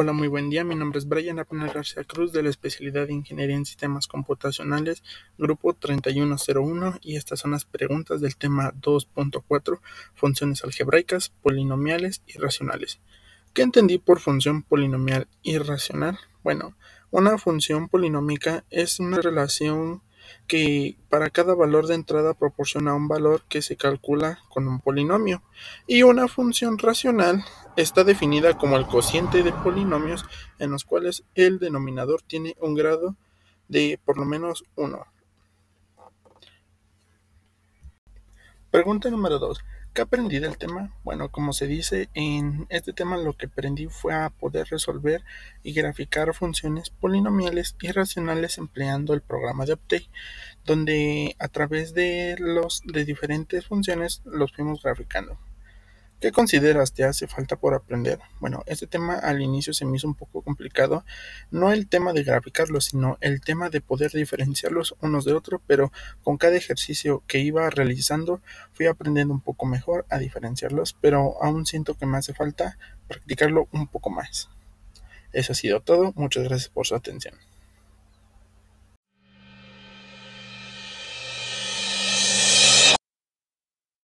Hola, muy buen día. Mi nombre es Brian Apnel García Cruz de la especialidad de Ingeniería en Sistemas Computacionales, grupo 3101, y estas son las preguntas del tema 2.4, funciones algebraicas, polinomiales y racionales. ¿Qué entendí por función polinomial y racional? Bueno, una función polinómica es una relación que para cada valor de entrada proporciona un valor que se calcula con un polinomio. Y una función racional está definida como el cociente de polinomios en los cuales el denominador tiene un grado de por lo menos 1. Pregunta número 2. ¿Qué aprendí del tema? Bueno, como se dice, en este tema lo que aprendí fue a poder resolver y graficar funciones polinomiales y racionales empleando el programa de Optane, donde a través de los de diferentes funciones los fuimos graficando. ¿Qué consideras te hace falta por aprender? Bueno, este tema al inicio se me hizo un poco complicado, no el tema de graficarlos, sino el tema de poder diferenciarlos unos de otros, pero con cada ejercicio que iba realizando fui aprendiendo un poco mejor a diferenciarlos, pero aún siento que me hace falta practicarlo un poco más. Eso ha sido todo, muchas gracias por su atención.